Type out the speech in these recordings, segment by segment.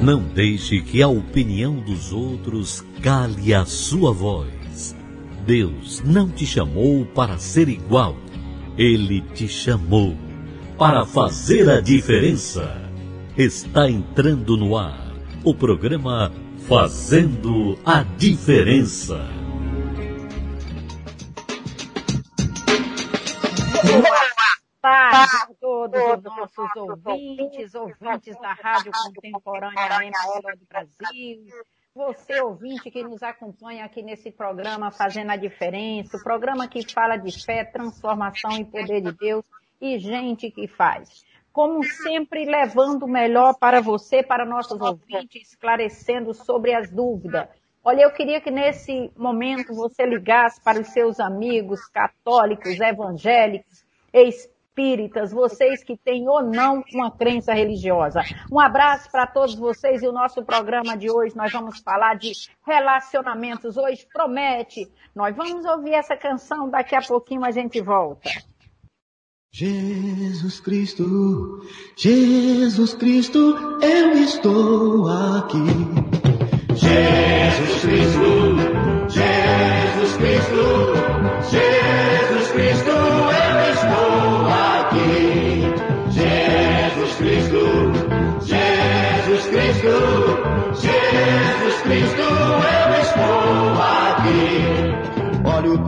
Não deixe que a opinião dos outros cale a sua voz. Deus não te chamou para ser igual. Ele te chamou para fazer a diferença. Está entrando no ar o programa Fazendo a Diferença. a todos os nossos ouvintes, ouvintes da Rádio Contemporânea Emissora do Brasil. Você, ouvinte, que nos acompanha aqui nesse programa Fazendo a Diferença, o programa que fala de fé, transformação e poder de Deus e gente que faz. Como sempre, levando o melhor para você, para nossos ouvintes, esclarecendo sobre as dúvidas. Olha, eu queria que nesse momento você ligasse para os seus amigos católicos, evangélicos, espíritas, vocês que têm ou não uma crença religiosa. Um abraço para todos vocês e o nosso programa de hoje nós vamos falar de relacionamentos. Hoje promete. Nós vamos ouvir essa canção, daqui a pouquinho a gente volta. Jesus Cristo, Jesus Cristo, eu estou aqui. Jesus Cristo, Jesus Cristo, Jesus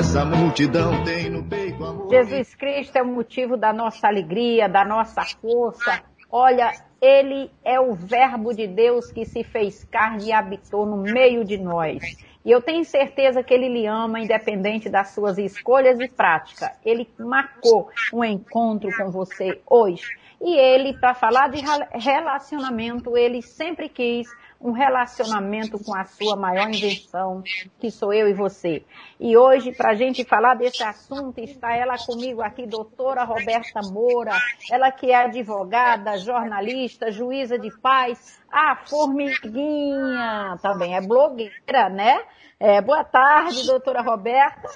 essa multidão tem no peito amor. Jesus Cristo é o motivo da nossa alegria, da nossa força. Olha, ele é o Verbo de Deus que se fez carne e habitou no meio de nós. E eu tenho certeza que ele lhe ama, independente das suas escolhas e prática. Ele marcou um encontro com você hoje. E ele, para falar de relacionamento, ele sempre quis um relacionamento com a sua maior invenção, que sou eu e você. E hoje, para a gente falar desse assunto, está ela comigo aqui, doutora Roberta Moura, ela que é advogada, jornalista, juíza de paz, a formiguinha, também é blogueira, né? É, boa tarde, doutora Roberta.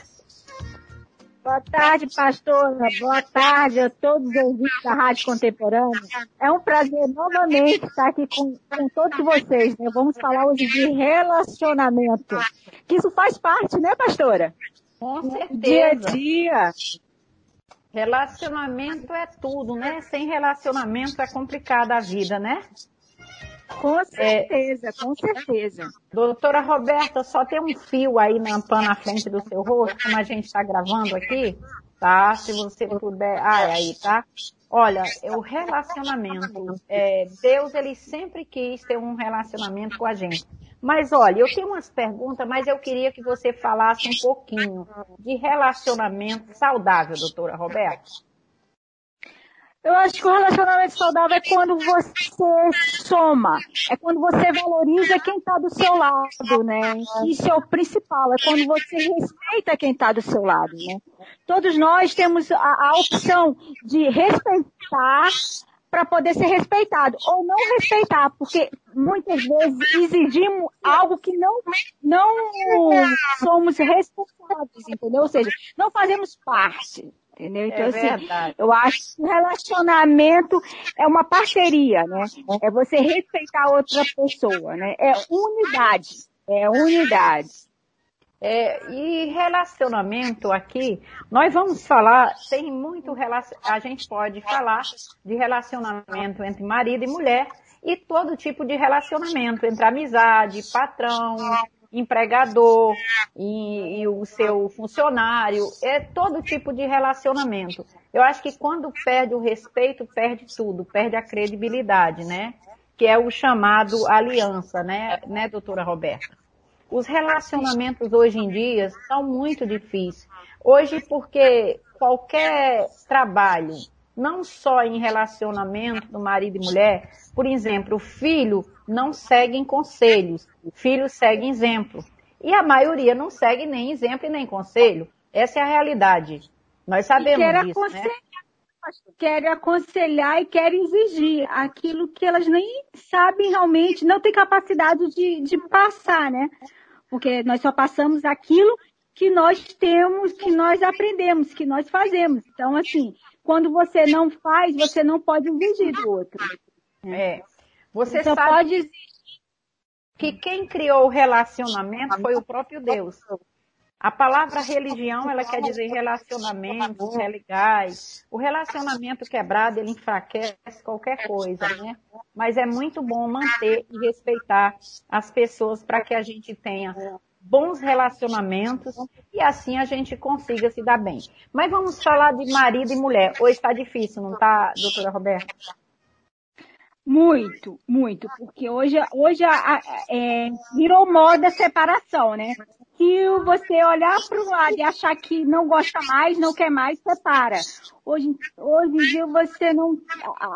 Boa tarde, pastora. Boa tarde a todos os ouvintes da Rádio Contemporânea. É um prazer novamente estar aqui com, com todos vocês. Né? Vamos falar hoje de relacionamento. Que isso faz parte, né, pastora? Com certeza. Dia a dia. Relacionamento é tudo, né? Sem relacionamento é complicada a vida, né? Com certeza, é, com certeza. Doutora Roberta, só tem um fio aí na, na frente do seu rosto, como a gente está gravando aqui, tá? Se você puder. Ah, é aí, tá? Olha, o relacionamento. É, Deus, ele sempre quis ter um relacionamento com a gente. Mas olha, eu tenho umas perguntas, mas eu queria que você falasse um pouquinho de relacionamento saudável, doutora Roberta. Eu acho que o relacionamento saudável é quando você soma, é quando você valoriza quem está do seu lado, né? Isso é o principal, é quando você respeita quem está do seu lado, né? Todos nós temos a, a opção de respeitar para poder ser respeitado ou não respeitar, porque muitas vezes exigimos algo que não não somos responsáveis, entendeu? Ou seja, não fazemos parte. Entendeu? Então, é assim, eu acho que relacionamento é uma parceria, né? É você respeitar outra pessoa, né? É unidade. É unidade. É, e relacionamento aqui, nós vamos falar, tem muito a gente pode falar de relacionamento entre marido e mulher e todo tipo de relacionamento entre amizade, patrão, empregador e, e, o seu funcionário, é todo tipo de relacionamento. Eu acho que quando perde o respeito, perde tudo, perde a credibilidade, né? Que é o chamado aliança, né, né, doutora Roberta? Os relacionamentos hoje em dia são muito difíceis. Hoje, porque qualquer trabalho, não só em relacionamento do marido e mulher, por exemplo, o filho não segue em conselhos, o filho segue exemplo. E a maioria não segue nem exemplo e nem conselho. Essa é a realidade. Nós sabemos quer disso, né? Querem aconselhar e querem exigir aquilo que elas nem sabem realmente, não têm capacidade de, de passar, né? Porque nós só passamos aquilo que nós temos, que nós aprendemos, que nós fazemos. Então, assim, quando você não faz, você não pode exigir do outro. É. Você Só sabe pode exigir. que quem criou o relacionamento foi o próprio Deus. A palavra religião, ela quer dizer relacionamentos legais. O relacionamento quebrado, ele enfraquece qualquer coisa, né? Mas é muito bom manter e respeitar as pessoas para que a gente tenha bons relacionamentos e assim a gente consiga se dar bem. Mas vamos falar de marido e mulher. Hoje está difícil, não está, doutora Roberta? Muito, muito, porque hoje, hoje a- a- é, virou moda a separação, né? Se você olhar para o lado e achar que não gosta mais, não quer mais, separa. Hoje, hoje em dia você não.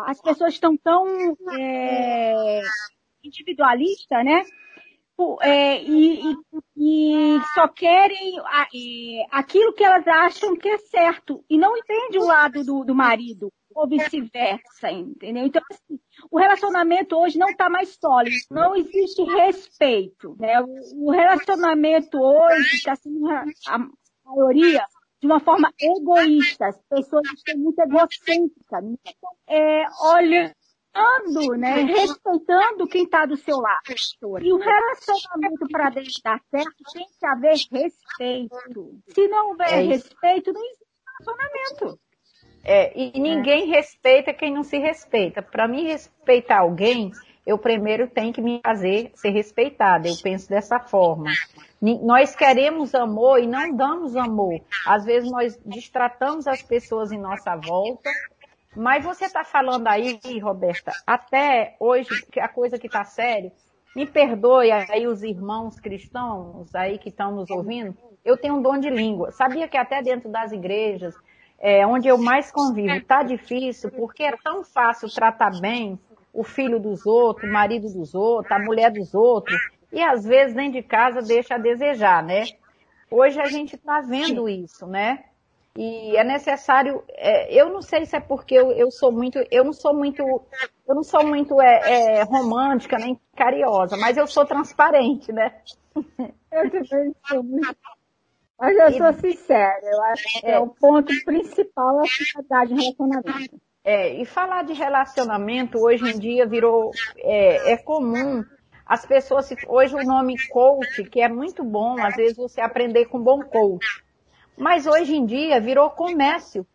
As pessoas estão tão é, individualistas, né? Pô, é, e, e- e só querem é, aquilo que elas acham que é certo e não entende o lado do, do marido ou vice-versa, entendeu? Então, assim, o relacionamento hoje não está mais sólido, não existe respeito, né? O, o relacionamento hoje está sendo a, a maioria de uma forma egoísta, as pessoas estão muito egocêntricas, não estão, é, olhando, né, respeitando quem está do seu lado. E o relacionamento para dar certo tem que haver respeito. Se não houver É respeito, não existe relacionamento. É, e ninguém respeita quem não se respeita. Para mim respeitar alguém, eu primeiro tenho que me fazer ser respeitada. Eu penso dessa forma. Nós queremos amor e não damos amor. Às vezes nós distratamos as pessoas em nossa volta. Mas você está falando aí, Roberta, até hoje, que a coisa que está séria, me perdoe aí os irmãos cristãos aí que estão nos ouvindo, eu tenho um dom de língua. Sabia que até dentro das igrejas, é, onde eu mais convivo, tá difícil, porque é tão fácil tratar bem o filho dos outros, o marido dos outros, a mulher dos outros, e às vezes dentro de casa deixa a desejar, né? Hoje a gente está vendo isso, né? E é necessário, é, eu não sei se é porque eu, eu sou muito, eu não sou muito, eu não sou muito é, é, romântica nem carinhosa, mas eu sou transparente, né? Eu também sou muito. Mas eu sou sincera, eu acho que é, o ponto principal a sociedade em relacionamento. É, e falar de relacionamento hoje em dia virou, é, é comum. As pessoas, hoje o nome coach, que é muito bom, às vezes você aprender com um bom coach. Mas hoje em dia virou comércio.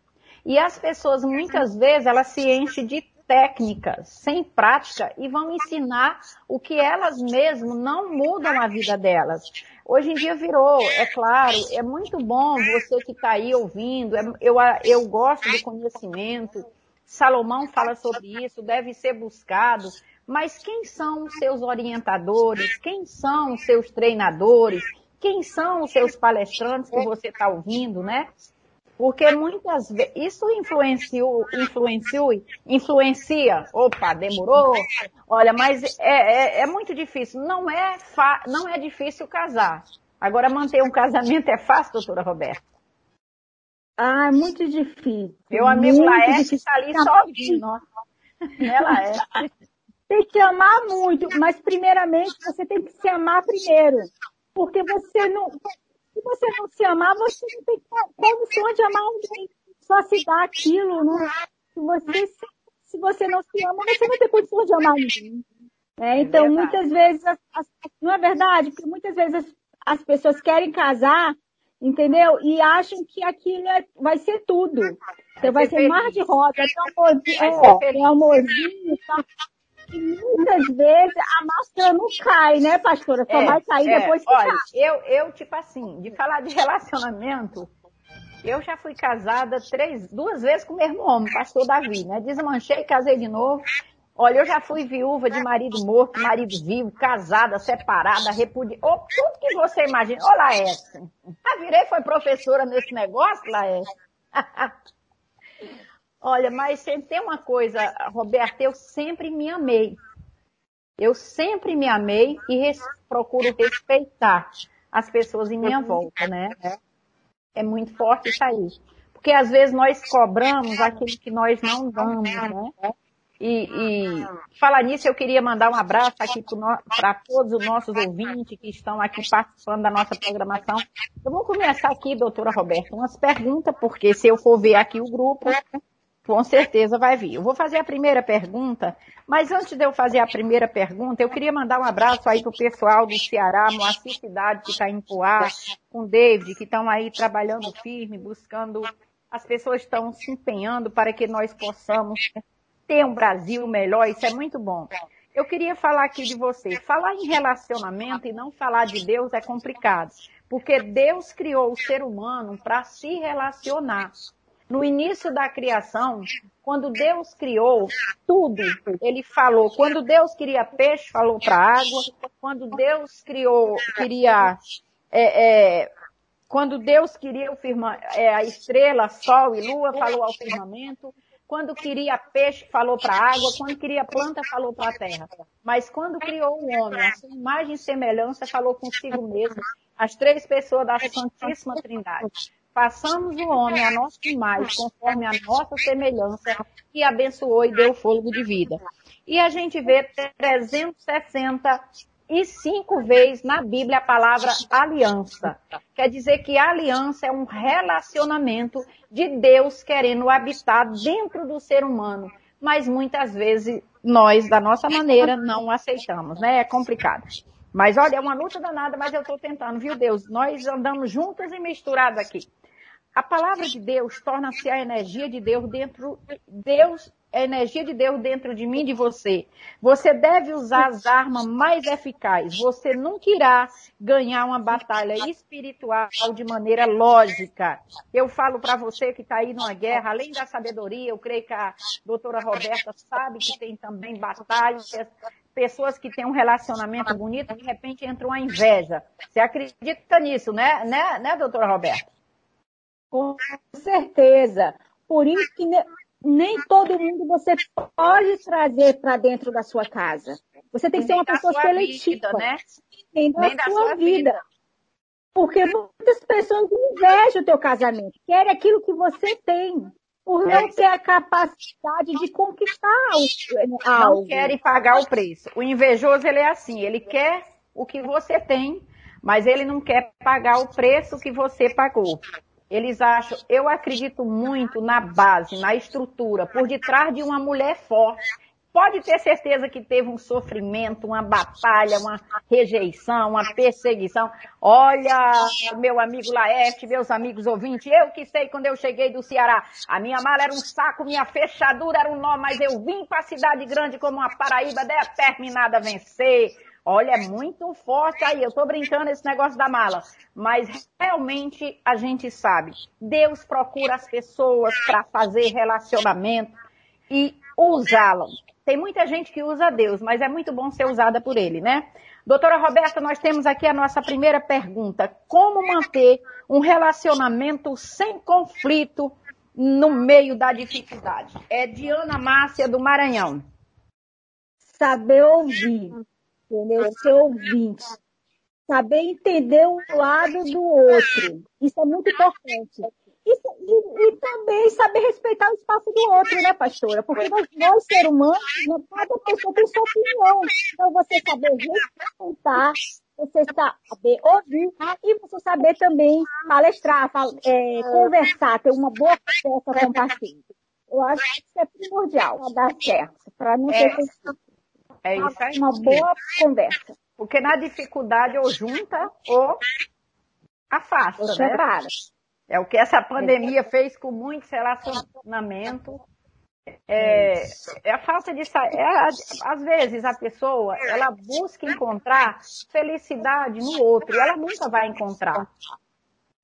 E as pessoas, muitas vezes, elas se enchem de técnicas, sem prática, e vão ensinar o que elas mesmas não mudam a vida delas. Hoje em dia virou, é claro, é muito bom você que está aí ouvindo, é- eu, eu gosto do conhecimento, Salomão fala sobre isso, deve ser buscado, mas quem são os seus orientadores? Quem são os seus treinadores? Quem são os seus palestrantes que você está ouvindo, né? Porque muitas vezes, isso influenciou, influenciou, influencia, opa, demorou, olha, mas é, é, é muito difícil, não é, fa, não é difícil casar. Agora, manter um casamento é fácil, doutora Roberta? Ah, é muito difícil. Meu amigo difícil. está ali só ouvindo. Né? Tem que amar muito, mas primeiramente você tem que se amar primeiro. Porque você não. Se você não se amar, você não tem condição de amar alguém. Só se dá aquilo, né? Se você, se, você não se ama, você não tem condição de amar ninguém. É, então, verdade. muitas vezes, as- as- não é verdade? Porque muitas vezes as, as pessoas querem casar, entendeu? E acham que aquilo é- vai ser tudo. Então, vai ser ser mar de rosa, amorzinho, é, feliz. tem amorzinho, tá? E muitas vezes a máscara não cai, né, pastora? Só vai cair é, depois que olha, cai. eu, eu, tipo assim, de falar de relacionamento, eu já fui casada três, duas vezes com o mesmo homem, pastor Davi, né? Desmanchei, casei de novo. Olha, eu já fui viúva de marido morto, marido vivo, casada, separada, repudiada. Oh, tudo que você imagina. Ô, Laércio, a virei foi professora nesse negócio, Laércio? Olha, mas tem uma coisa, Roberta, eu sempre me amei. Eu sempre me amei e res, procuro respeitar as pessoas em minha volta, né? É muito forte isso aí. Porque às vezes nós cobramos aquilo que nós não damos, né? E, e falar nisso, eu queria mandar um abraço aqui para todos os nossos ouvintes que estão aqui participando da nossa programação. Eu vou começar aqui, doutora Roberta, umas perguntas, porque se eu for ver aqui o grupo, com certeza vai vir. Eu vou fazer a primeira pergunta, mas antes de eu fazer a primeira pergunta, eu queria mandar um abraço aí para o pessoal do Ceará, Moacir Cidade, que está em Poá, com o David, que estão aí trabalhando firme, buscando. As pessoas estão se empenhando para que nós possamos ter um Brasil melhor, isso é muito bom. Eu queria falar aqui de você. Falar em relacionamento e não falar de Deus é complicado, porque Deus criou o ser humano para se relacionar. No início da criação, quando Deus criou tudo, ele falou. Quando Deus queria peixe, falou para a água. Quando Deus criou, queria. É, é, quando Deus queria o firma, é, a estrela, sol e lua, falou ao firmamento. Quando queria peixe, falou para a água. Quando queria planta, falou para a terra. Mas quando criou o homem, a sua imagem e semelhança, falou consigo mesmo. As três pessoas da Santíssima Trindade façamos o homem a nossa imagem, conforme a nossa semelhança, e abençoou e deu fôlego de vida. E a gente vê 365 vezes na Bíblia a palavra aliança. Quer dizer que a aliança é um relacionamento de Deus querendo habitar dentro do ser humano. Mas muitas vezes nós, da nossa maneira, não aceitamos, né? É complicado. Mas olha, é uma luta danada, mas eu estou tentando, viu Deus? Nós andamos juntos e misturados aqui. A palavra de Deus torna-se a energia de Deus dentro, Deus, a energia de Deus dentro de mim e de você. Você deve usar as armas mais eficazes. Você nunca irá ganhar uma batalha espiritual de maneira lógica. Eu falo para você que está aí numa guerra, além da sabedoria, eu creio que a doutora Roberta sabe que tem também batalhas, pessoas que têm um relacionamento bonito, de repente entra uma inveja. Você acredita nisso, né, né, né doutora Roberta? Com certeza. Por isso que nem todo mundo você pode trazer para dentro da sua casa. Você tem que ser uma pessoa seletiva. Vida, né? Nem da, nem da sua, sua vida. vida. Porque muitas pessoas invejam o teu casamento, querem aquilo que você tem, por não ter a capacidade de conquistar algo. Não querem pagar o preço. O invejoso, ele é assim, ele quer o que você tem, mas ele não quer pagar o preço que você pagou. Eles acham, eu acredito muito na base, na estrutura, por detrás de uma mulher forte. Pode ter certeza que teve um sofrimento, uma batalha, uma rejeição, uma perseguição. Olha, meu amigo Laerte, meus amigos ouvintes, eu que sei quando eu cheguei do Ceará, a minha mala era um saco, minha fechadura era um nó, mas eu vim para a cidade grande como uma Paraíba determinada a vencer Olha, é muito forte aí. Eu estou brincando esse negócio da mala. Mas realmente a gente sabe. Deus procura as pessoas para fazer relacionamento e usá-las. Tem muita gente que usa Deus, mas é muito bom ser usada por Ele, né? Doutora Roberta, nós temos aqui a nossa primeira pergunta. Como manter um relacionamento sem conflito no meio da dificuldade? É Diana Márcia do Maranhão. Saber ouvir entendeu? Ser ouvinte. Saber entender um lado do outro. Isso é muito importante. Isso, e, e, também saber respeitar o espaço do outro, né, pastora? Porque nós, nós ser humanos, cada pessoa tem sua opinião. Então, você saber respeitar, você saber ouvir e você saber também palestrar, é, conversar, ter uma boa conversa com o paciente. Eu acho que isso é primordial para dar certo, para não ter é. É isso aí. Uma boa conversa. Porque na dificuldade ou junta ou afasta, ou né? Separa. É o que essa pandemia fez com muitos relacionamentos. É, é a falta de é, às vezes a pessoa ela busca encontrar felicidade no outro e ela nunca vai encontrar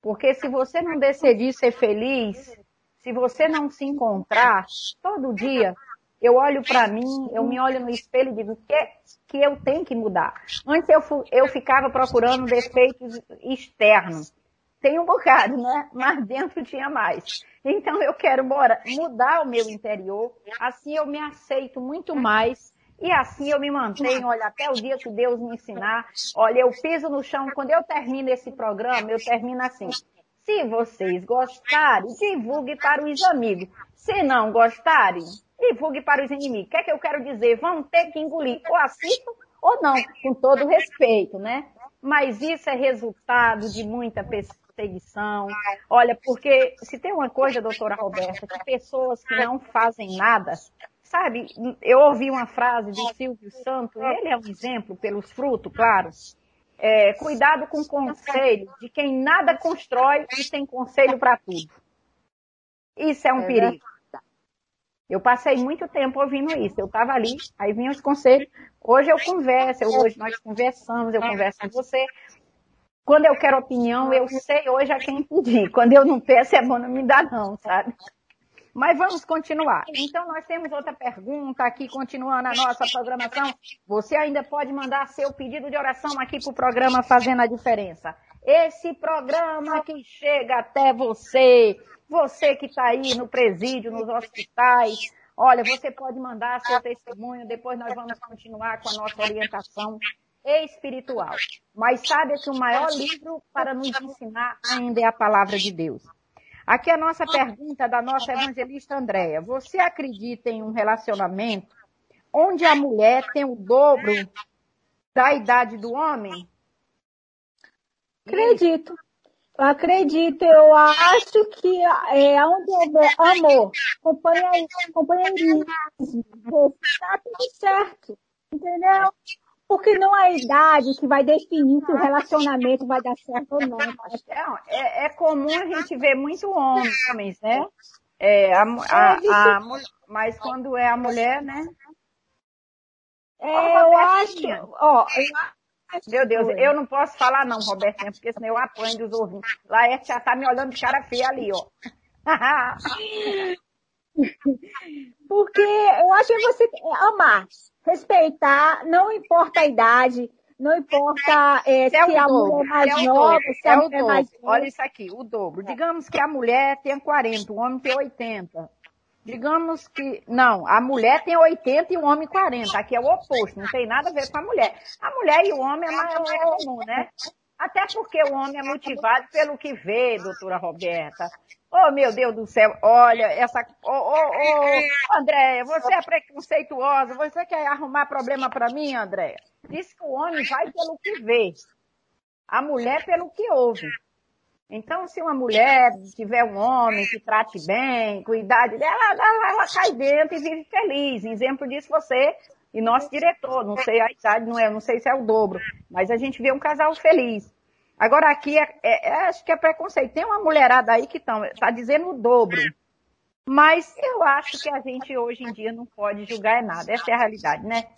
porque se você não decidir ser feliz se você não se encontrar todo dia eu olho para mim, eu me olho no espelho e digo que, que eu tenho que mudar. Antes eu, eu ficava procurando defeitos externos. Tem um bocado, né? Mas dentro tinha mais. Então eu quero bora, mudar o meu interior, assim eu me aceito muito mais e assim eu me mantenho, olha, até o dia que Deus me ensinar. Olha, eu piso no chão, quando eu termino esse programa, eu termino assim. Se vocês gostarem, divulgue para os amigos. Se não gostarem, divulgue para os inimigos. O que é que eu quero dizer? Vão ter que engolir. Ou assistam ou não, com todo respeito, né? Mas isso é resultado de muita perseguição. Olha, porque se tem uma coisa, doutora Roberta, que pessoas que não fazem nada, sabe, eu ouvi uma frase de Silvio Santos, ele é um exemplo pelos frutos, claro, é, cuidado com conselho de quem nada constrói e tem conselho para tudo. Isso é um é perigo. Eu passei muito tempo ouvindo isso. Eu estava ali, aí vinham os conselhos. Hoje eu converso, hoje nós conversamos, eu converso com você. Quando eu quero opinião, eu sei hoje a quem pedir. Quando eu não peço, é bom não me dar não, sabe? Mas vamos continuar. Então, nós temos outra pergunta aqui, continuando a nossa programação. Você ainda pode mandar seu pedido de oração aqui para o programa Fazendo a Diferença. Esse programa que chega até você, você que está aí no presídio, nos hospitais. Olha, você pode mandar seu testemunho, depois nós vamos continuar com a nossa orientação espiritual. Mas sabe que o maior livro para nos ensinar ainda é a palavra de Deus. Aqui a nossa pergunta da nossa evangelista Andréia. Você acredita em um relacionamento onde a mulher tem o dobro da idade do homem? Acredito. Eu acredito, eu acho que é onde houver amor, companheirismo, está tudo certo. Entendeu? Porque não é a idade que vai definir se o relacionamento vai dar certo ou não. É, é comum a gente ver muito homens, né? É, a, a, a, mas quando é a mulher, né? É, eu acho. Ó, meu Deus, eu não posso falar não, Robertinha, porque senão eu apanho dos ouvintes. Laerte já tá me olhando de cara feia ali, ó. porque eu acho que você amar respeitar, não importa a idade, não importa é, se, é se a dobro, mulher é mais é nova, se é a mulher é mais. Olha isso aqui, o dobro. Digamos que a mulher tem 40, o homem tem 80. Digamos que, não, a mulher tem 80 e o homem 40. Aqui é o oposto, não tem nada a ver com a mulher. A mulher e o homem é mais comum, né? Até porque o homem é motivado pelo que vê, doutora Roberta. Oh, meu Deus do céu, olha, essa. Ô, ô, ô, Andréia, você é preconceituosa, você quer arrumar problema para mim, Andréia? Diz que o homem vai pelo que vê, a mulher pelo que ouve. Então, se uma mulher tiver um homem que trate bem, cuidar dela, ela, ela cai dentro e vive feliz. Exemplo disso você e nosso diretor. Não sei a idade, não é, não sei se é o dobro, mas a gente vê um casal feliz. Agora aqui, é, é, é, acho que é preconceito. Tem uma mulherada aí que está dizendo o dobro. Mas eu acho que a gente hoje em dia não pode julgar nada. Essa é a realidade, né?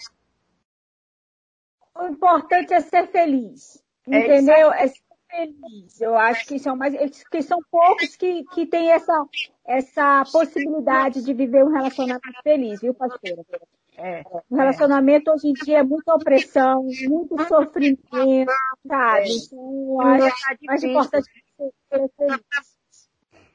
O importante é ser feliz. É entendeu? É feliz. Eu acho que são mais, que são poucos que, que têm essa, essa possibilidade de viver um relacionamento feliz, viu, pastora? É, o relacionamento é. hoje em dia é muita opressão, muito sofrimento, sabe? É. Então, acho mais importante ser feliz.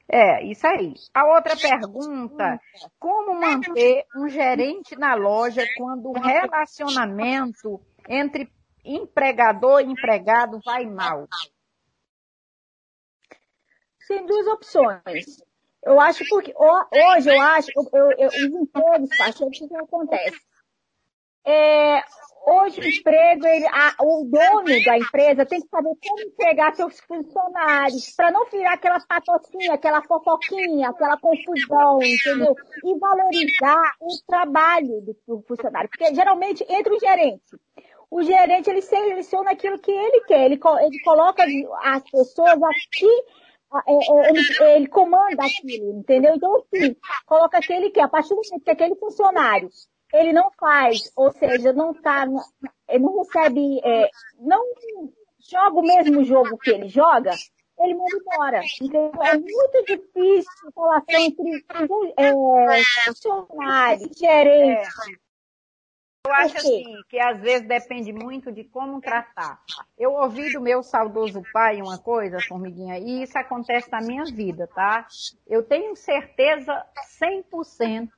É, isso aí. A outra pergunta, como manter um gerente na loja quando o relacionamento entre empregador e empregado vai mal? Tem duas opções. Eu acho porque hoje eu acho, eu, eu, os empregos, pastor, o que, que acontece? É, hoje o emprego, ele, a, o dono da empresa tem que saber como empregar seus funcionários, para não virar aquela patocinha, aquela fofoquinha, aquela confusão, entendeu? E valorizar o trabalho do, do funcionário. Porque geralmente entre o gerente o gerente ele seleciona aquilo que ele quer, ele, ele coloca as pessoas aqui é, é, ele, ele, comanda aquilo, entendeu? Então, assim, coloca aquele que, a partir do momento que aquele funcionário, ele não faz, ou seja, não tá, ele não recebe, é, não joga o mesmo jogo que ele joga, ele manda embora. Entendeu? É muito difícil a relação entre é, funcionários, gerentes. Eu acho assim, que às vezes depende muito de como tratar. Eu ouvi do meu saudoso pai uma coisa, formiguinha, e isso acontece na minha vida, tá? Eu tenho certeza 100%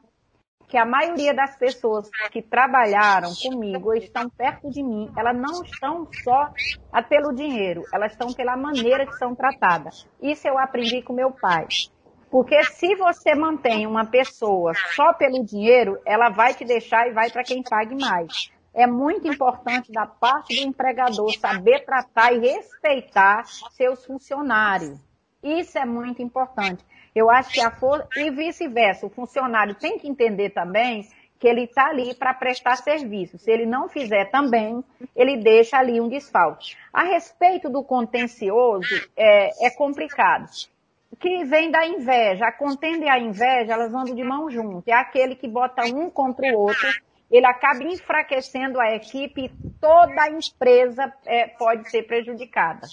que a maioria das pessoas que trabalharam comigo estão perto de mim, elas não estão só pelo dinheiro, elas estão pela maneira que são tratadas. Isso eu aprendi com meu pai. Porque se você mantém uma pessoa só pelo dinheiro, ela vai te deixar e vai para quem pague mais. É muito importante da parte do empregador saber tratar e respeitar seus funcionários. Isso é muito importante. Eu acho que a força, e vice-versa, o funcionário tem que entender também que ele está ali para prestar serviço. Se ele não fizer também, ele deixa ali um desfalque. A respeito do contencioso, é, é complicado. Que vem da inveja. A contenda e a inveja, elas andam de mão junto. É aquele que bota um contra o outro, ele acaba enfraquecendo a equipe e toda a empresa é, pode ser prejudicada.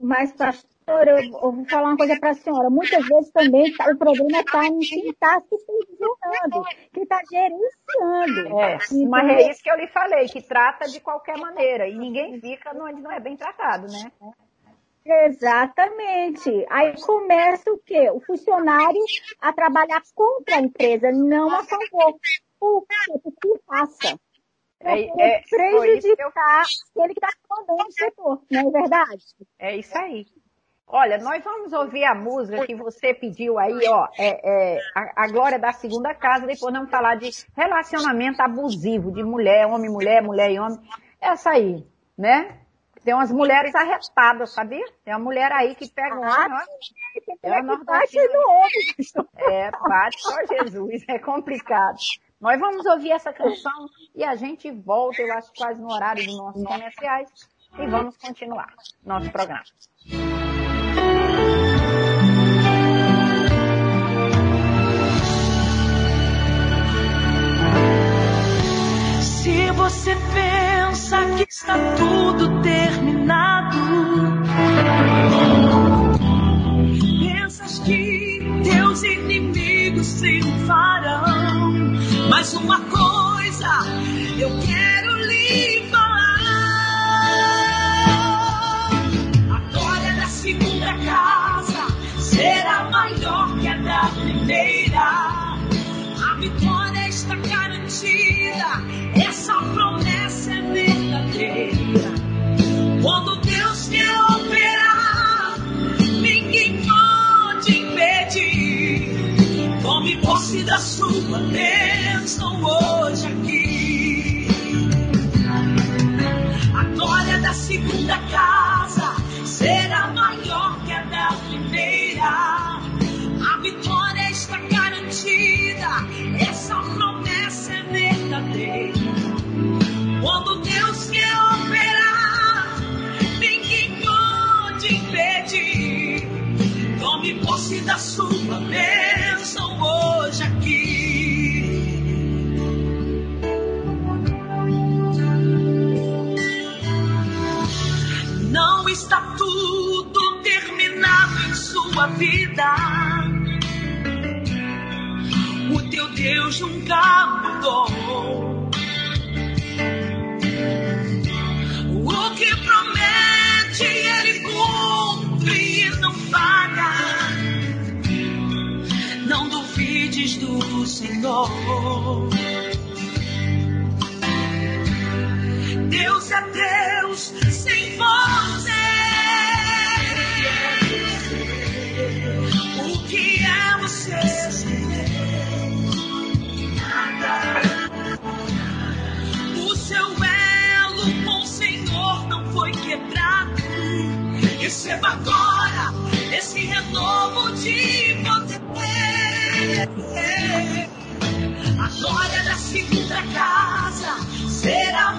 Mas, pastora, eu vou falar uma coisa para a senhora. Muitas vezes também tá, o problema está em quem está supervisionando, quem está gerenciando. É, mas é isso que eu lhe falei, que trata de qualquer maneira. E ninguém fica onde não é bem tratado, né? Exatamente. Aí começa o quê? O funcionário a trabalhar contra a empresa, não a favor. Por quê? Porque passa é, é, prejudicar eu... aquele que está comandando o setor, não é verdade? É isso aí. Olha, nós vamos ouvir a música que você pediu aí, ó, é, é, a, a, Glória da Segunda Casa, depois vamos falar de relacionamento abusivo de mulher, homem, mulher, mulher e homem. Essa aí, né? Tem umas mulheres arrestadas, sabia? Tem uma mulher aí que pega um homem, ó. É, bate no homem. É, bate só Jesus, é complicado. Nós vamos ouvir essa canção e a gente volta, eu acho, quase no horário dos nossos comerciais e vamos continuar nosso programa. Se você pensa que está tudo terminado, pensas que teus inimigos triunfarão. Mas uma coisa eu quero lhe falar. A glória da segunda casa será maior que a da primeira. A vitória está garantida. Essa promessa Da sua bênção hoje aqui. A glória da segunda casa será maior que a da primeira. A vitória está garantida. Essa promessa é verdadeira. O teu Deus nunca mudou. O que promete, ele cumpre e não falha. Não duvides do Senhor. Deus é Deus Receba agora esse renovo de poder. A glória da segunda casa será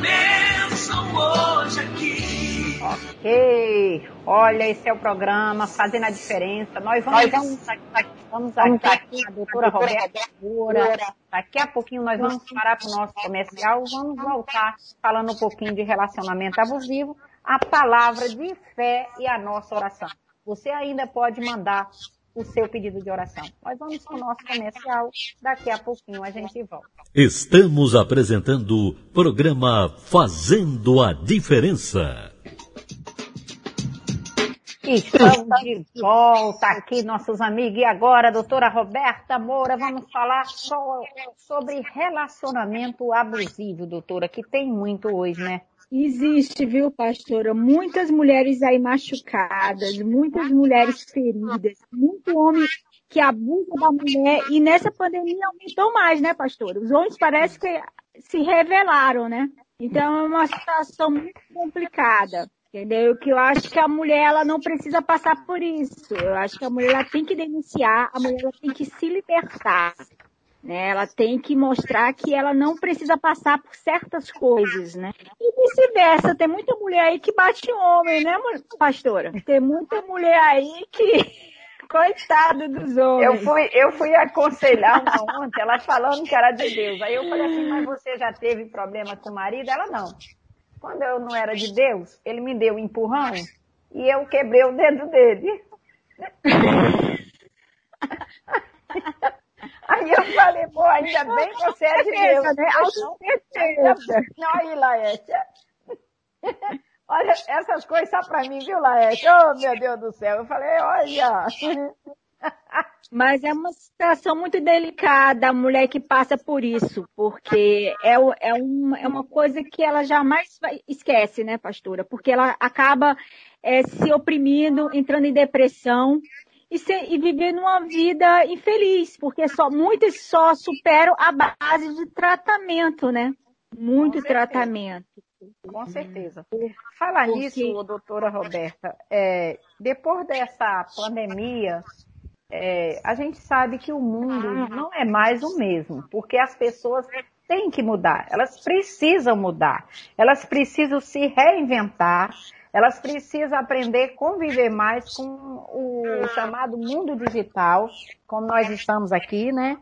bênção hoje aqui. Ok, olha, esse é o programa Fazendo a Diferença. Nós vamos, vamos aqui, vamos aqui a doutora Roberta Moura. Daqui a pouquinho nós vamos parar para o nosso comercial. Vamos voltar falando um pouquinho de relacionamento abusivo, a palavra de fé e a nossa oração. Você ainda pode mandar o seu pedido de oração. Nós vamos para o nosso comercial. Daqui a pouquinho a gente volta. Estamos apresentando o programa Fazendo a Diferença. Estamos de volta aqui, nossos amigos. E agora, doutora Roberta Moura, vamos falar só sobre relacionamento abusivo, doutora, que tem muito hoje, né? Existe, viu, pastora? Muitas mulheres aí machucadas, muitas mulheres feridas, muito homem que abusa da mulher e nessa pandemia aumentou mais, né, pastora? Os homens parece que se revelaram, né? Então é uma situação muito complicada. Entendeu? Que eu acho que a mulher ela não precisa passar por isso. Eu acho que a mulher ela tem que denunciar, a mulher ela tem que se libertar. Né? Ela tem que mostrar que ela não precisa passar por certas coisas, né? E vice-versa, tem muita mulher aí que bate homem, né, pastora? Tem muita mulher aí que coitado dos homens. Eu fui, eu fui aconselhar uma ontem, ela falando que era de Deus. Aí eu falei assim, mas você já teve problema com o marido? Ela não. Quando eu não era de Deus, ele me deu um empurrão e eu quebrei o dedo dele. Aí eu falei, pô, ainda bem que você é de Deus. Né? Não, aí, Laerte. Olha, essas coisas só pra mim, viu, Laerte? Oh, meu Deus do céu. Eu falei, olha. Mas é uma situação muito delicada a mulher que passa por isso, porque é, é, uma, é uma coisa que ela jamais esquece, né, pastora? Porque ela acaba é, se oprimindo, entrando em depressão e, se, e vivendo uma vida infeliz, porque só muitas só superam a base de tratamento, né? Muito Com tratamento. Com certeza. Falar porque... nisso, doutora Roberta, é, depois dessa pandemia, é, a gente sabe que o mundo não é mais o mesmo, porque as pessoas têm que mudar, elas precisam mudar, elas precisam se reinventar, elas precisam aprender a conviver mais com o chamado mundo digital, como nós estamos aqui, né?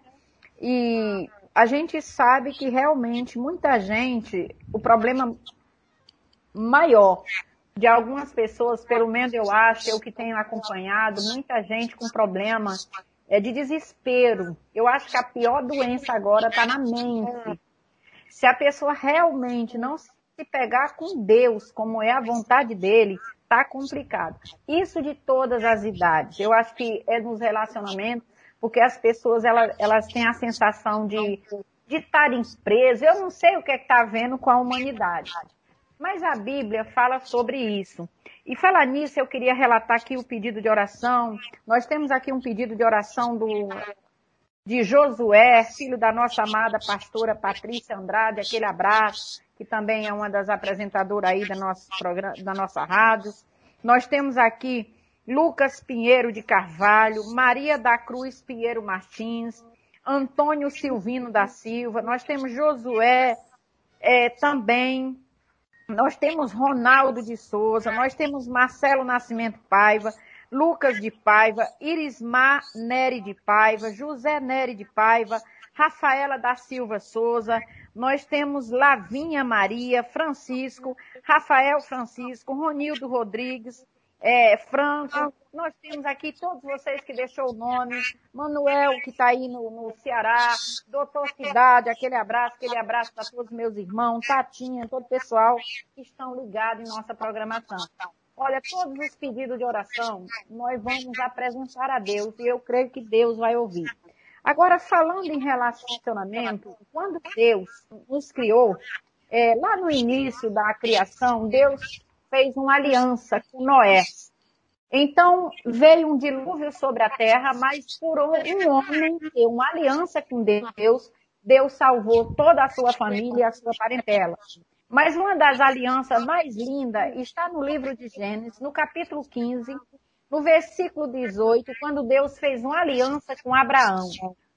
E a gente sabe que realmente muita gente, o problema maior de algumas pessoas, pelo menos eu acho, eu que tenho acompanhado, muita gente com problema é, de desespero. Eu acho que a pior doença agora está na mente. Se a pessoa realmente não se pegar com Deus, como é a vontade dele, tá complicado. Isso de todas as idades. Eu acho que é nos relacionamentos, porque as pessoas elas, elas têm a sensação de de estarem presas. Eu não sei o que é está vendo com a humanidade. Mas a Bíblia fala sobre isso. E falar nisso, eu queria relatar aqui o pedido de oração. Nós temos aqui um pedido de oração do, de Josué, filho da nossa amada pastora Patrícia Andrade, aquele abraço, que também é uma das apresentadoras aí da nossa, programa, da nossa rádio. Nós temos aqui Lucas Pinheiro de Carvalho, Maria da Cruz Pinheiro Martins, Antônio Silvino da Silva, nós temos Josué é, também, nós temos Ronaldo de Souza, nós temos Marcelo Nascimento Paiva, Lucas de Paiva, Irismar Neri de Paiva, José Neri de Paiva, Rafaela da Silva Souza, nós temos Lavinha Maria, Francisco, Rafael Francisco, Ronildo Rodrigues, é, Franco, nós temos aqui todos vocês que deixou o nome, Manuel, que está aí no, no, Ceará, Doutor Cidade, aquele abraço, aquele abraço para todos os meus irmãos, Tatinha, todo o pessoal que estão ligados em nossa programação. Olha, todos os pedidos de oração, nós vamos apresentar a Deus e eu creio que Deus vai ouvir. Agora, falando em relacionamento, quando Deus nos criou, é, lá no início da criação, Deus fez uma aliança com Noé. Então veio um dilúvio sobre a terra, mas por um homem ter uma aliança com Deus, Deus salvou toda a sua família e a sua parentela. Mas uma das alianças mais lindas está no livro de Gênesis, no capítulo 15, no versículo 18, quando Deus fez uma aliança com Abraão.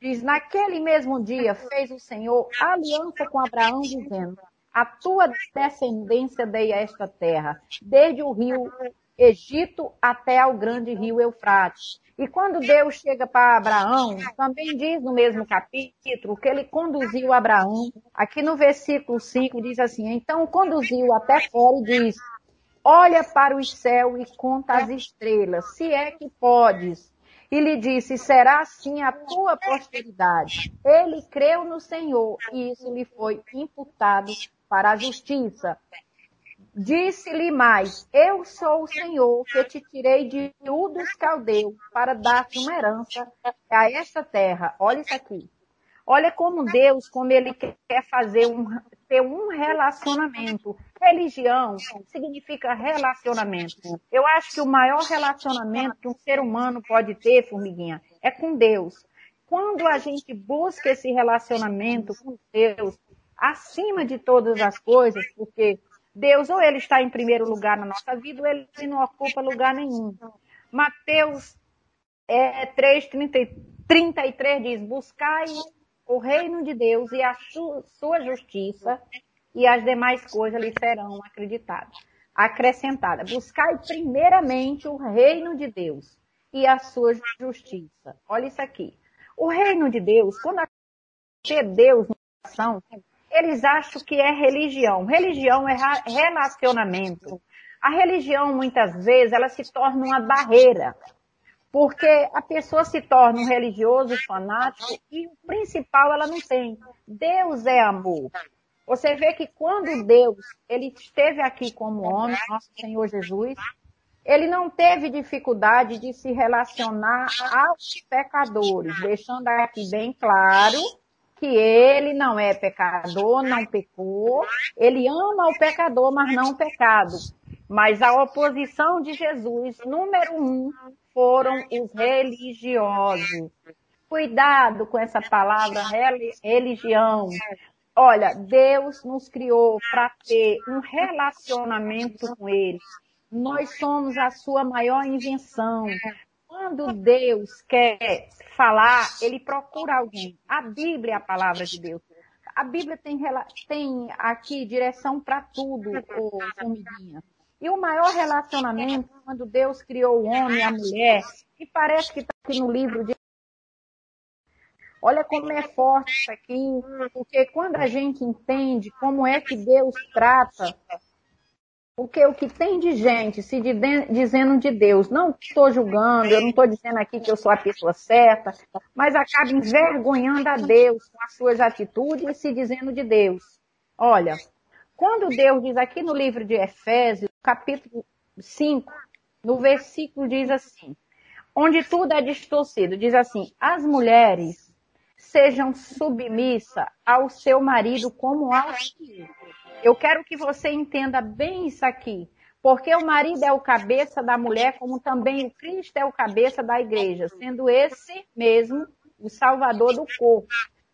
Diz, naquele mesmo dia fez o Senhor aliança com Abraão, dizendo, a tua descendência dei a esta terra, desde o rio Egito até ao grande rio Eufrates. E quando Deus chega para Abraão, também diz no mesmo capítulo que ele conduziu Abraão, aqui no versículo 5 diz assim, então conduziu até fora e diz, olha para o céu e conta as estrelas, se é que podes. E lhe disse, será assim a tua posteridade. Ele creu no Senhor e isso lhe foi imputado para a justiça. Disse-lhe mais, eu sou o Senhor que te tirei de Ur dos Caldeus para dar-te uma herança a esta terra. Olha isso aqui. Olha como Deus, como Ele quer fazer um, ter um relacionamento. Religião significa relacionamento. Eu acho que o maior relacionamento que um ser humano pode ter, formiguinha, é com Deus. Quando a gente busca esse relacionamento com Deus, acima de todas as coisas, porque Deus ou ele está em primeiro lugar na nossa vida ou ele não ocupa lugar nenhum. Mateus é, 3, 30, 33 diz, buscai o reino de Deus e a sua justiça e as demais coisas lhe serão acreditadas. Acrescentada. Buscai primeiramente o reino de Deus e a sua justiça. Olha isso aqui. O reino de Deus, quando a Deus no coração, eles acham que é religião. Religião é relacionamento. A religião, muitas vezes, ela se torna uma barreira. Porque a pessoa se torna um religioso fanático e o principal ela não tem. Deus é amor. Você vê que quando Deus, ele esteve aqui como homem, nosso Senhor Jesus, ele não teve dificuldade de se relacionar aos pecadores, deixando aqui bem claro que ele não é pecador, não pecou, ele ama o pecador, mas não o pecado. Mas a oposição de Jesus, número um, foram os religiosos. Cuidado com essa palavra religião. Olha, Deus nos criou para ter um relacionamento com Ele. Nós somos a sua maior invenção. Quando Deus quer falar, ele procura alguém. A Bíblia é a palavra de Deus. A Bíblia tem, tem aqui direção para tudo, ô formiguinha. E o maior relacionamento, quando Deus criou o homem e a mulher, e parece que está aqui no livro de. Olha como é forte isso aqui, porque quando a gente entende como é que Deus trata porque o que tem de gente se dizendo de Deus, não estou julgando, eu não estou dizendo aqui que eu sou a pessoa certa, mas acaba envergonhando a Deus com as suas atitudes e se dizendo de Deus. Olha, quando Deus diz aqui no livro de Efésios, capítulo 5, no versículo diz assim, onde tudo é distorcido, diz assim, as mulheres sejam submissas ao seu marido como ao filho eu quero que você entenda bem isso aqui. Porque o marido é o cabeça da mulher, como também o Cristo é o cabeça da igreja, sendo esse mesmo o salvador do corpo.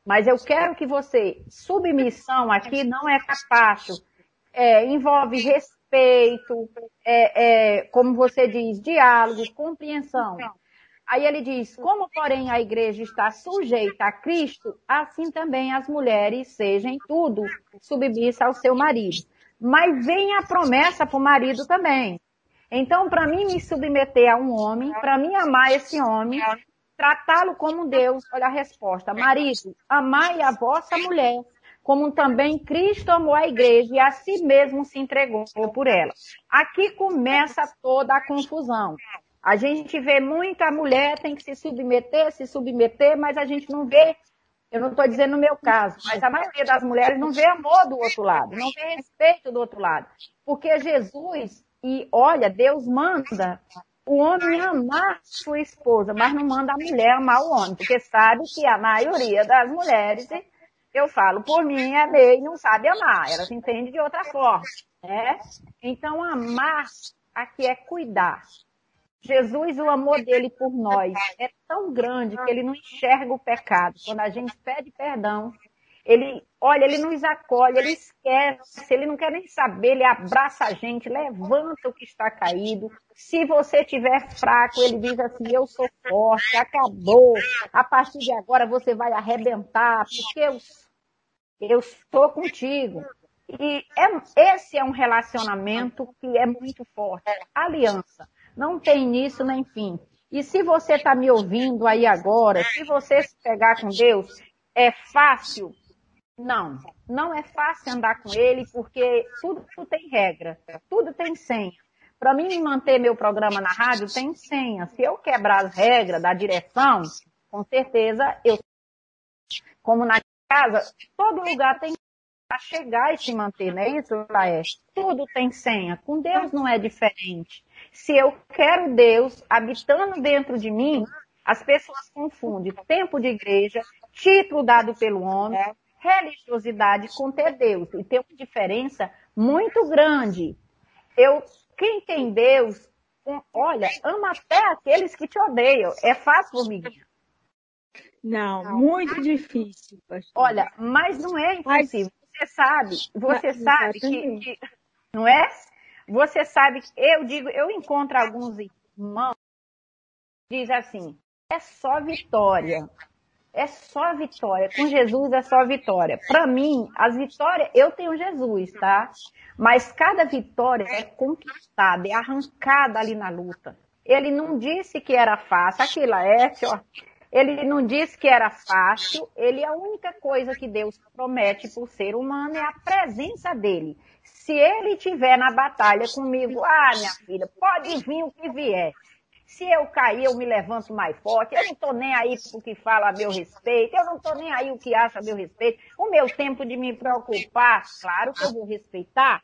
Mas eu quero que você, submissão aqui não é capacho, é, envolve respeito, é, é, como você diz, diálogo, compreensão. Aí ele diz: Como, porém, a igreja está sujeita a Cristo, assim também as mulheres sejam tudo submissas ao seu marido. Mas vem a promessa para o marido também. Então, para mim me submeter a um homem, para mim amar esse homem, tratá-lo como Deus, olha a resposta: Marido, amai a vossa mulher, como também Cristo amou a igreja e a si mesmo se entregou por ela. Aqui começa toda a confusão. A gente vê muita mulher tem que se submeter, se submeter, mas a gente não vê, eu não estou dizendo no meu caso, mas a maioria das mulheres não vê amor do outro lado, não vê respeito do outro lado. Porque Jesus, e olha, Deus manda o homem amar sua esposa, mas não manda a mulher amar o homem, porque sabe que a maioria das mulheres, eu falo por mim, é meio não sabe amar, ela se entende de outra forma. Né? Então, amar aqui é cuidar. Jesus, o amor dele por nós é tão grande que ele não enxerga o pecado. Quando a gente pede perdão, ele, olha, ele nos acolhe, ele esquece, ele não quer nem saber, ele abraça a gente, levanta o que está caído. Se você estiver fraco, ele diz assim: Eu sou forte, acabou. A partir de agora você vai arrebentar, porque eu, eu estou contigo. E é, esse é um relacionamento que é muito forte. Aliança. Não tem início nem fim. E se você está me ouvindo aí agora, se você se pegar com Deus, é fácil? Não, não é fácil andar com Ele, porque tudo, tudo tem regra, tudo tem senha. Para mim manter meu programa na rádio, tem senha. Se eu quebrar as regras da direção, com certeza eu. Como na casa, todo lugar tem para chegar e se manter, não é isso, Laércio? Tudo tem senha. Com Deus não é diferente. Se eu quero Deus habitando dentro de mim, as pessoas confundem tempo de igreja, título dado pelo homem, religiosidade com ter Deus. E tem uma diferença muito grande. Eu quem tem Deus, olha, ama até aqueles que te odeiam. É fácil, formiguinha? Não, muito difícil, pastor. Olha, mas não é impossível. Você sabe, você sabe que, que, não é? Você sabe que eu digo, eu encontro alguns irmãos diz assim, é só vitória. É só vitória. Com Jesus é só vitória. Para mim, as vitórias, eu tenho Jesus, tá? Mas cada vitória é conquistada, é arrancada ali na luta. Ele não disse que era fácil. Aqui, Laércio, ó. Ele não disse que era fácil. Ele, a única coisa que Deus promete por ser humano é a presença dele. Se ele estiver na batalha comigo, ah, minha filha, pode vir o que vier. Se eu cair, eu me levanto mais forte. Eu não estou nem aí o que fala a meu respeito. Eu não estou nem aí o que acha a meu respeito. O meu tempo de me preocupar, claro que eu vou respeitar.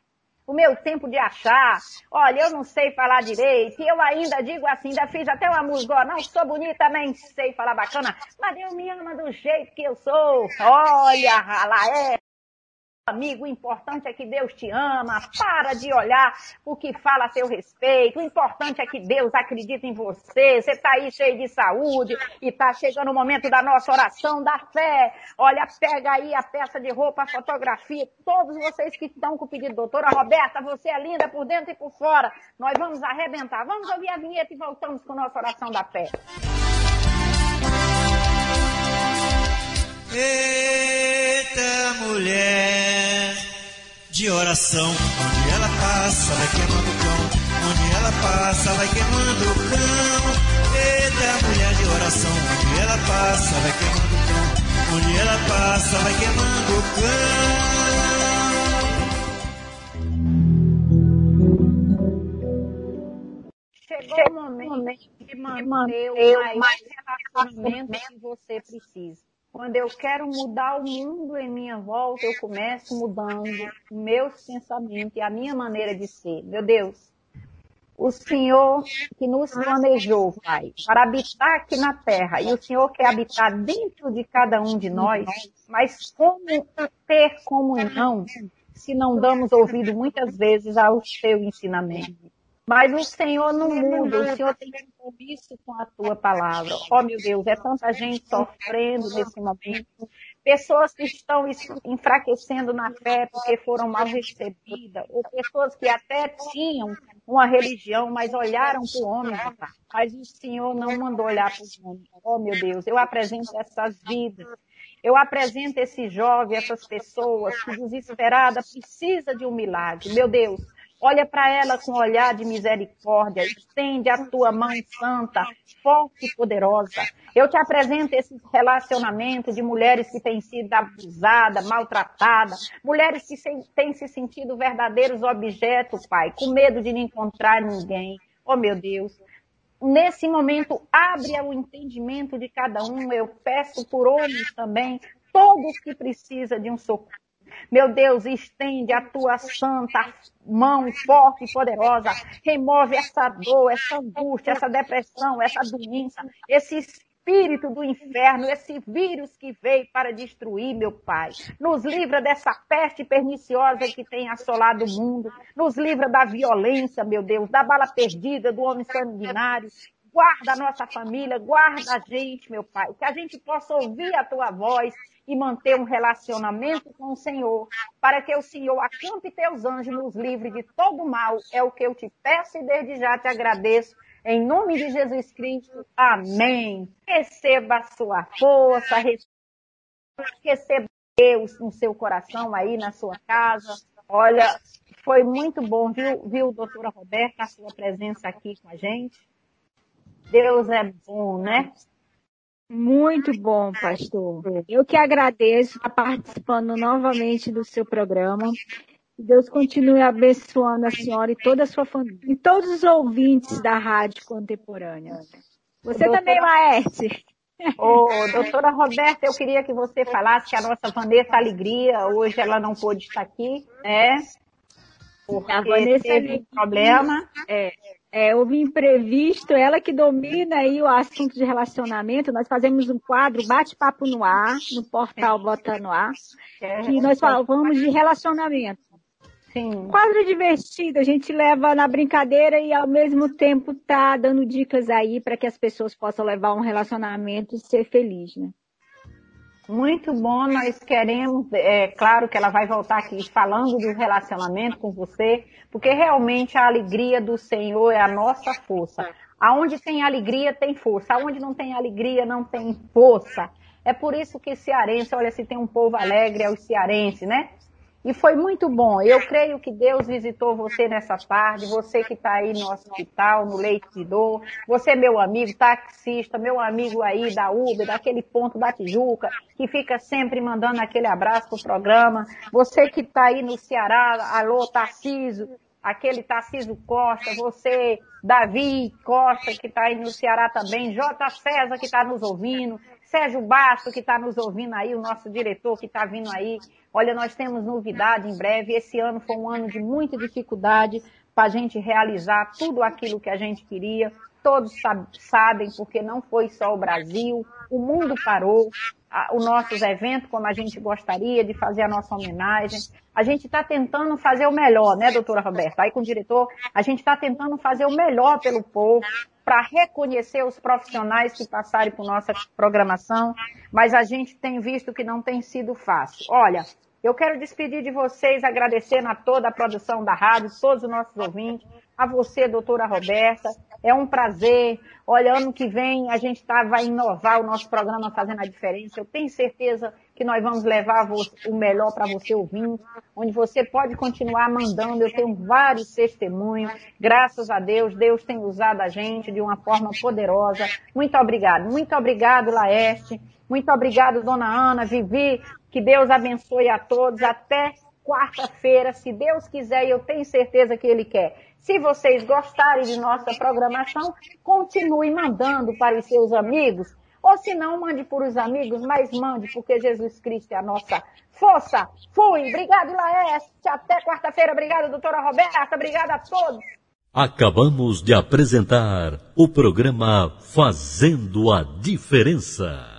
O meu tempo de achar, olha, eu não sei falar direito, eu ainda digo assim, ainda fiz até uma música, não sou bonita, nem sei falar bacana, mas Deus me ama do jeito que eu sou. Olha, lá é amigo, o importante é que Deus te ama, para de olhar o que fala a seu respeito, o importante é que Deus acredita em você, você está aí cheio de saúde e está chegando o momento da nossa oração, da fé. Olha, pega aí a peça de roupa, a fotografia, todos vocês que estão com o pedido, doutora Roberta, você é linda por dentro e por fora, nós vamos arrebentar. Vamos ouvir a vinheta e voltamos com a nossa oração da fé. Eita mulher de oração, onde ela passa vai queimando o cão, onde ela passa vai queimando o cão. Eita mulher de oração, onde ela passa vai queimando o cão, onde ela passa vai queimando o cão. Chegou o momento de manter o mais relacionamento que você precisa. Quando eu quero mudar o mundo em minha volta, eu começo mudando meus pensamentos e a minha maneira de ser. Meu Deus, o Senhor que nos planejou, Pai, para habitar aqui na terra, e o Senhor quer habitar dentro de cada um de nós, mas como ter comunhão se não damos ouvido muitas vezes ao seu ensinamento? Mas o Senhor não muda, o Senhor tem compromisso com a tua palavra. Oh, meu Deus, é tanta gente sofrendo nesse momento. Pessoas que estão enfraquecendo na fé porque foram mal recebidas, ou pessoas que até tinham uma religião, mas olharam para o homem, mas o Senhor não mandou olhar para o homem. Oh, meu Deus, eu apresento essas vidas. Eu apresento esse jovem, essas pessoas que desesperada precisa de um milagre. Meu Deus, Olha para ela com um olhar de misericórdia, estende a tua mão santa, forte e poderosa. Eu te apresento esse relacionamento de mulheres que têm sido abusadas, maltratadas, mulheres que têm se sentido verdadeiros objetos, Pai, com medo de não encontrar ninguém. Oh, meu Deus. Nesse momento, abre o entendimento de cada um. Eu peço por homens também, todos que precisam de um socorro meu Deus, estende a tua santa mão forte e poderosa. Remove essa dor, essa angústia, essa depressão, essa doença, esse espírito do inferno, esse vírus que veio para destruir, meu Pai. Nos livra dessa peste perniciosa que tem assolado o mundo. Nos livra da violência, meu Deus, da bala perdida, do homem sanguinário. Guarda a nossa família, guarda a gente, meu Pai. Que a gente possa ouvir a tua voz e manter um relacionamento com o Senhor, para que o Senhor acampe teus anjos nos livre de todo mal. É o que eu te peço e desde já te agradeço. Em nome de Jesus Cristo. Amém. Receba a sua força, receba Deus no seu coração aí, na sua casa. Olha, foi muito bom, viu, viu, doutora Roberta, a sua presença aqui com a gente. Deus é bom, né? Muito bom, pastor. Eu que agradeço estar participando novamente do seu programa. Deus continue abençoando a senhora e toda a sua família, e todos os ouvintes da Rádio Contemporânea. Você doutora... também, Laerte. Ô, doutora Roberta, eu queria que você falasse que a nossa Vanessa Alegria, hoje ela não pôde estar aqui, né? Porque a Vanessa teve um problema. É, é, houve imprevisto, ela que domina aí o assunto de relacionamento. Nós fazemos um quadro Bate-Papo no Ar, no portal Bota no Ar, que nós falamos de relacionamento. Sim. Quadro divertido, a gente leva na brincadeira e ao mesmo tempo tá dando dicas aí para que as pessoas possam levar um relacionamento e ser feliz, né? Muito bom, nós queremos, é claro que ela vai voltar aqui falando do relacionamento com você, porque realmente a alegria do Senhor é a nossa força. Aonde tem alegria, tem força. Aonde não tem alegria, não tem força. É por isso que cearense, olha, se tem um povo alegre, é o cearense, né? E foi muito bom. Eu creio que Deus visitou você nessa tarde, você que está aí no hospital, no leito de dor, você meu amigo taxista, meu amigo aí da Uber, daquele ponto da Tijuca, que fica sempre mandando aquele abraço pro programa, você que está aí no Ceará, alô Tarciso, aquele Tarciso Costa, você, Davi Costa, que está aí no Ceará também, J. César, que está nos ouvindo, Sérgio Basto, que está nos ouvindo aí, o nosso diretor que está vindo aí. Olha, nós temos novidade em breve. Esse ano foi um ano de muita dificuldade para a gente realizar tudo aquilo que a gente queria. Todos sabem, porque não foi só o Brasil, o mundo parou, os nossos eventos, como a gente gostaria de fazer a nossa homenagem. A gente está tentando fazer o melhor, né, doutora Roberta? Aí com o diretor, a gente está tentando fazer o melhor pelo povo, para reconhecer os profissionais que passarem por nossa programação, mas a gente tem visto que não tem sido fácil. Olha, eu quero despedir de vocês, agradecendo a toda a produção da rádio, todos os nossos ouvintes, a você, doutora Roberta. É um prazer. Olha, ano que vem a gente tá, vai inovar o nosso programa Fazendo a Diferença. Eu tenho certeza que nós vamos levar o melhor para você ouvinte, onde você pode continuar mandando. Eu tenho vários testemunhos. Graças a Deus, Deus tem usado a gente de uma forma poderosa. Muito obrigado. Muito obrigado, Laerte. Muito obrigado, dona Ana, Vivi. Que Deus abençoe a todos. Até quarta-feira, se Deus quiser, e eu tenho certeza que Ele quer. Se vocês gostarem de nossa programação, continue mandando para os seus amigos. Ou se não, mande para os amigos, mas mande, porque Jesus Cristo é a nossa força. Fui. Obrigado, Laeste. Até quarta-feira. Obrigado, doutora Roberta. Obrigada a todos. Acabamos de apresentar o programa Fazendo a Diferença.